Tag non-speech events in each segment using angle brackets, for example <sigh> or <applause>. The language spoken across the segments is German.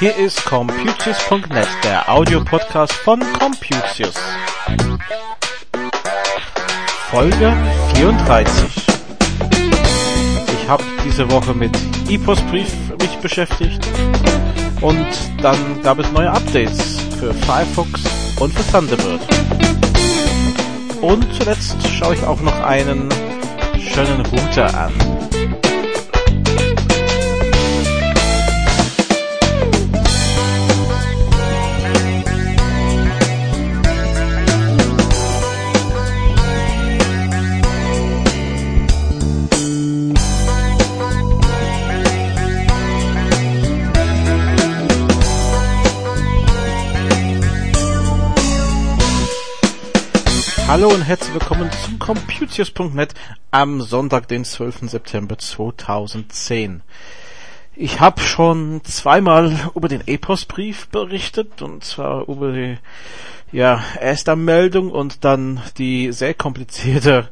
Hier ist Computius.net, der Audiopodcast von Computius. Folge 34. Ich habe diese Woche mit E-Postbrief mich beschäftigt und dann gab es neue Updates für Firefox und für Thunderbird. Und zuletzt schaue ich auch noch einen schönen Router an. Hallo und herzlich willkommen zum Computius.net am Sonntag, den 12. September 2010. Ich habe schon zweimal über den E-Postbrief berichtet und zwar über die ja, erste Meldung und dann die sehr komplizierte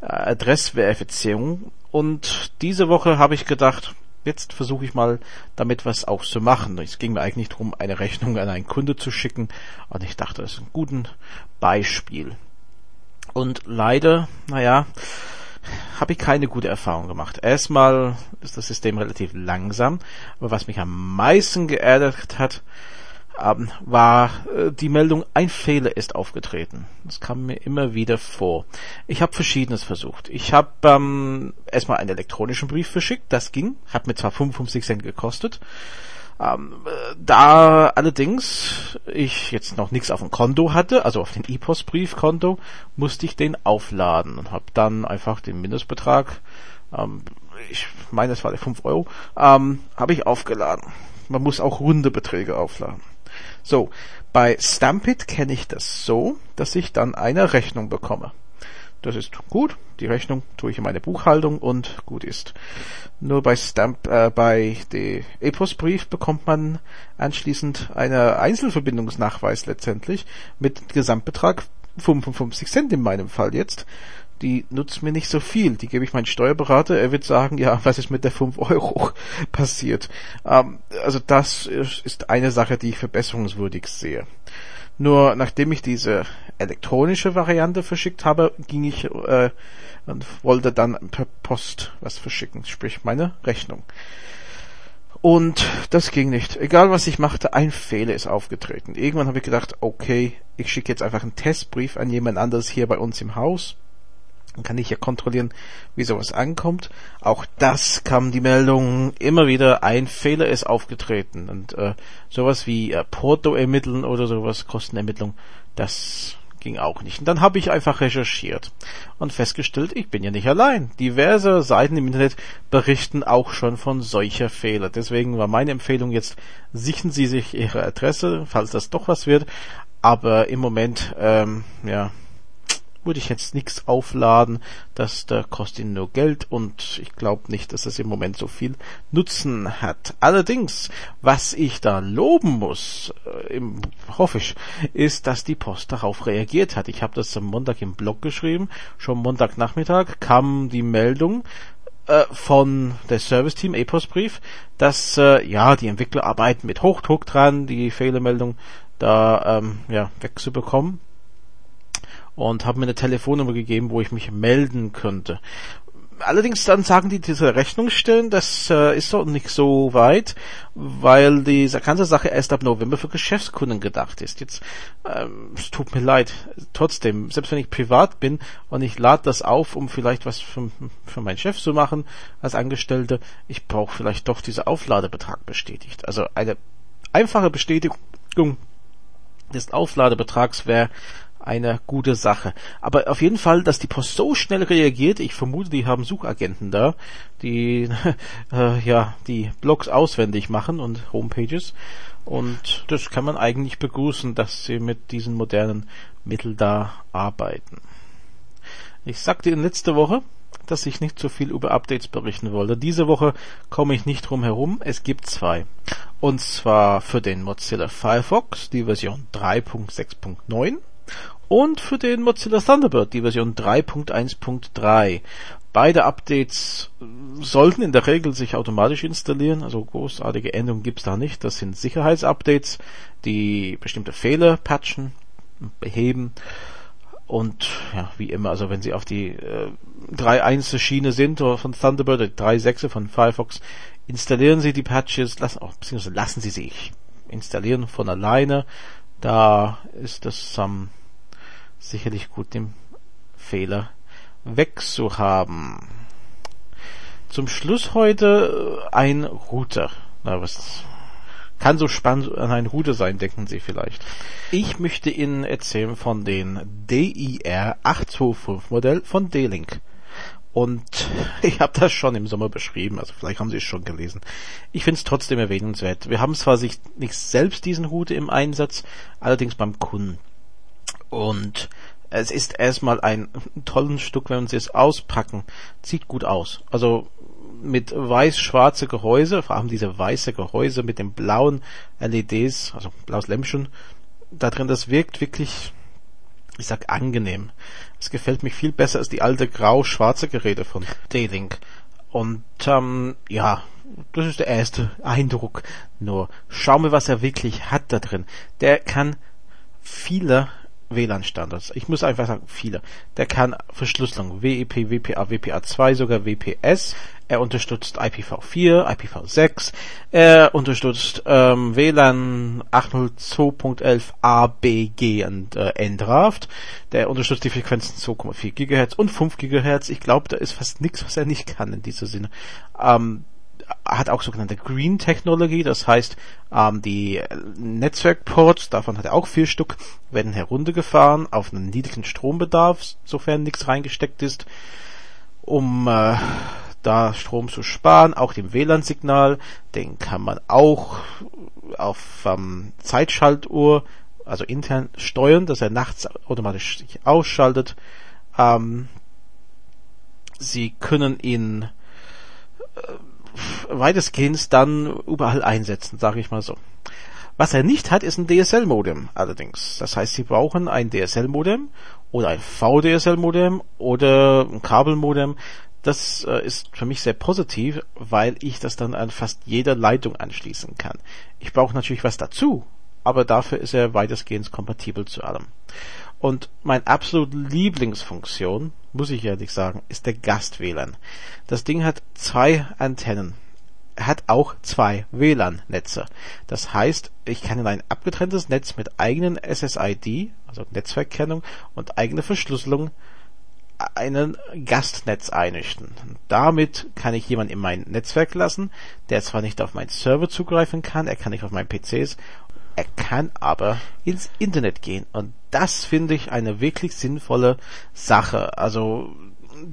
äh, Adressverifizierung. Und diese Woche habe ich gedacht, jetzt versuche ich mal damit was auch zu machen. Es ging mir eigentlich darum, eine Rechnung an einen Kunde zu schicken und ich dachte, das ist ein gutes Beispiel. Und leider, naja, habe ich keine gute Erfahrung gemacht. Erstmal ist das System relativ langsam, aber was mich am meisten geärgert hat, ähm, war äh, die Meldung, ein Fehler ist aufgetreten. Das kam mir immer wieder vor. Ich habe verschiedenes versucht. Ich habe ähm, erstmal einen elektronischen Brief verschickt, das ging, hat mir zwar 55 Cent gekostet, ähm, da allerdings ich jetzt noch nichts auf dem Konto hatte, also auf den E-Post-Briefkonto, musste ich den aufladen und habe dann einfach den Mindestbetrag, ähm, ich meine, es war der 5 Euro, ähm, habe ich aufgeladen. Man muss auch runde Beträge aufladen. So, bei Stampit kenne ich das so, dass ich dann eine Rechnung bekomme. Das ist gut. Die Rechnung tue ich in meine Buchhaltung und gut ist. Nur bei Stamp, äh, bei dem E-Postbrief bekommt man anschließend einen Einzelverbindungsnachweis letztendlich mit Gesamtbetrag 55 Cent in meinem Fall jetzt. Die nutzt mir nicht so viel. Die gebe ich meinen Steuerberater. Er wird sagen, ja, was ist mit der 5 Euro <laughs> passiert? Ähm, also das ist eine Sache, die ich verbesserungswürdig sehe. Nur nachdem ich diese elektronische Variante verschickt habe, ging ich äh, und wollte dann per Post was verschicken, sprich meine Rechnung. Und das ging nicht. Egal was ich machte, ein Fehler ist aufgetreten. Irgendwann habe ich gedacht, okay, ich schicke jetzt einfach einen Testbrief an jemand anderes hier bei uns im Haus dann kann ich ja kontrollieren, wie sowas ankommt. Auch das kam die Meldung immer wieder, ein Fehler ist aufgetreten. Und äh, sowas wie äh, Porto ermitteln oder sowas, Kostenermittlung, das ging auch nicht. Und dann habe ich einfach recherchiert und festgestellt, ich bin ja nicht allein. Diverse Seiten im Internet berichten auch schon von solcher Fehler. Deswegen war meine Empfehlung jetzt, sichern Sie sich Ihre Adresse, falls das doch was wird. Aber im Moment, ähm, ja, würde ich jetzt nichts aufladen. Das da kostet nur Geld und ich glaube nicht, dass es im Moment so viel Nutzen hat. Allerdings, was ich da loben muss, äh, im, hoffe ich, ist, dass die Post darauf reagiert hat. Ich habe das am Montag im Blog geschrieben. Schon Montagnachmittag kam die Meldung, äh, von der Service Team E-Postbrief, dass äh, ja die Entwickler arbeiten mit Hochdruck dran, die Fehlermeldung da ähm, ja wegzubekommen und haben mir eine Telefonnummer gegeben, wo ich mich melden könnte. Allerdings dann sagen die diese Rechnungsstellen, das äh, ist doch nicht so weit, weil diese ganze Sache erst ab November für Geschäftskunden gedacht ist. Jetzt, ähm, es tut mir leid, trotzdem, selbst wenn ich privat bin und ich lade das auf, um vielleicht was für, für meinen Chef zu machen als Angestellte, ich brauche vielleicht doch dieser Aufladebetrag bestätigt. Also eine einfache Bestätigung des Aufladebetrags wäre eine gute Sache. Aber auf jeden Fall, dass die Post so schnell reagiert, ich vermute, die haben Suchagenten da, die <laughs> äh, ja die Blogs auswendig machen und Homepages. Und das kann man eigentlich begrüßen, dass sie mit diesen modernen Mitteln da arbeiten. Ich sagte in letzter Woche, dass ich nicht so viel über Updates berichten wollte. Diese Woche komme ich nicht drum herum. Es gibt zwei. Und zwar für den Mozilla Firefox, die Version 3.6.9 und für den Mozilla Thunderbird, die Version 3.1.3. Beide Updates sollten in der Regel sich automatisch installieren, also großartige Änderungen gibt's da nicht. Das sind Sicherheitsupdates, die bestimmte Fehler patchen, beheben und ja, wie immer, also wenn Sie auf die äh, 3.1 Schiene sind von Thunderbird oder 3.6 von Firefox, installieren Sie die Patches, lassen, auch, beziehungsweise lassen Sie sich installieren von alleine. Da ist es ähm, sicherlich gut, den Fehler wegzuhaben. Zum Schluss heute äh, ein Router. Na, was kann so spannend an ein Router sein, denken Sie vielleicht. Ich möchte Ihnen erzählen von den DIR 825 Modell von D-Link. Und <laughs> ich habe das schon im Sommer beschrieben, also vielleicht haben Sie es schon gelesen. Ich finde es trotzdem erwähnenswert. Wir haben zwar sich nicht selbst diesen Router im Einsatz, allerdings beim Kunden. Und es ist erstmal ein tolles Stück, wenn Sie es auspacken. Sieht gut aus. Also mit weiß-schwarze Gehäuse, vor allem diese weiße Gehäuse mit den blauen LEDs, also blaues Lämpchen da drin, das wirkt wirklich, ich sag angenehm. Es gefällt mir viel besser als die alte grau-schwarze Geräte von D-Link. Und ähm, ja, das ist der erste Eindruck. Nur schau mir, was er wirklich hat da drin. Der kann viele WLAN-Standards. Ich muss einfach sagen, viele. Der kann Verschlüsselung, WEP, WPA, WPA2, sogar WPS. Er unterstützt IPv4, IPv6. Er unterstützt ähm, WLAN 802.11 ABG und äh, NDRAFT. Der unterstützt die Frequenzen 2,4 GHz und 5 GHz. Ich glaube, da ist fast nichts, was er nicht kann in diesem Sinne. Ähm, hat auch sogenannte Green Technology, das heißt, ähm, die Netzwerkports, davon hat er auch vier Stück, werden heruntergefahren auf einen niedrigen Strombedarf, sofern nichts reingesteckt ist, um äh, da Strom zu sparen. Auch den WLAN-Signal, den kann man auch auf ähm, Zeitschaltuhr, also intern steuern, dass er nachts automatisch sich ausschaltet. Ähm, Sie können ihn weitestgehend dann überall einsetzen, sage ich mal so. Was er nicht hat, ist ein DSL-Modem allerdings. Das heißt, Sie brauchen ein DSL-Modem oder ein VDSL-Modem oder ein Kabelmodem. Das äh, ist für mich sehr positiv, weil ich das dann an fast jeder Leitung anschließen kann. Ich brauche natürlich was dazu, aber dafür ist er weitestgehend kompatibel zu allem. Und mein absolut Lieblingsfunktion, muss ich ehrlich sagen, ist der Gast-WLAN. Das Ding hat zwei Antennen. Hat auch zwei WLAN-Netze. Das heißt, ich kann in ein abgetrenntes Netz mit eigenen SSID, also Netzwerkkennung und eigene Verschlüsselung einen Gastnetz einrichten. Damit kann ich jemanden in mein Netzwerk lassen, der zwar nicht auf meinen Server zugreifen kann, er kann nicht auf meinen PCs er kann aber ins Internet gehen. Und das finde ich eine wirklich sinnvolle Sache. Also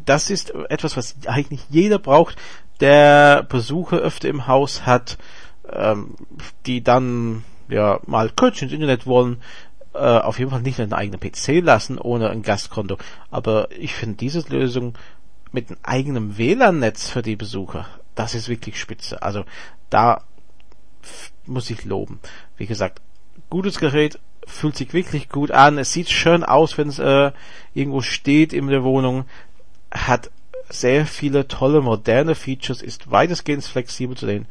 das ist etwas, was eigentlich jeder braucht, der Besucher öfter im Haus hat, ähm, die dann ja mal kurz ins Internet wollen, äh, auf jeden Fall nicht einen eigenen PC lassen ohne ein Gastkonto. Aber ich finde diese Lösung mit einem eigenen WLAN-Netz für die Besucher, das ist wirklich spitze. Also da muss ich loben. Wie gesagt, gutes Gerät, fühlt sich wirklich gut an. Es sieht schön aus, wenn es äh, irgendwo steht in der Wohnung. Hat sehr viele tolle moderne Features, ist weitestgehend flexibel zu den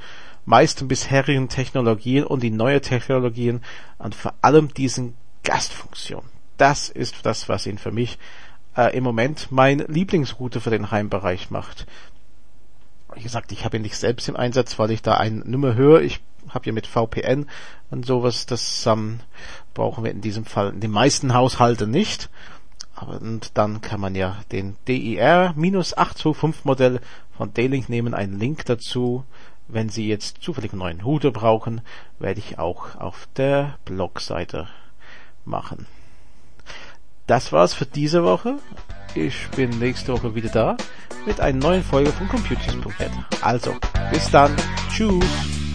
meisten bisherigen Technologien und die neue Technologien und vor allem diesen Gastfunktion. Das ist das, was ihn für mich äh, im Moment mein Lieblingsroute für den Heimbereich macht. Wie gesagt, ich habe ihn nicht selbst im Einsatz, weil ich da eine Nummer höre. Ich habe ja mit VPN und sowas, das ähm, brauchen wir in diesem Fall in den meisten Haushalten nicht. Und dann kann man ja den DIR-825 Modell von D-Link nehmen, einen Link dazu. Wenn Sie jetzt zufällig einen neuen Router brauchen, werde ich auch auf der Blogseite machen. Das war's für diese Woche. Ich bin nächste Woche wieder da mit einer neuen Folge von Computers.net. Also, bis dann. Tschüss.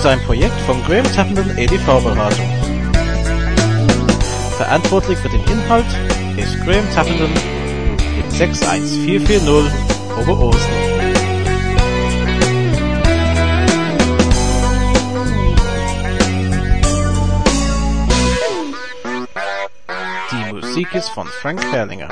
Ist ein Projekt von Graham Tappenden EDV-Beratung. Verantwortlich für den Inhalt ist Graham Tappenden in 61440 Oberursel. Die Musik ist von Frank Herrlinger.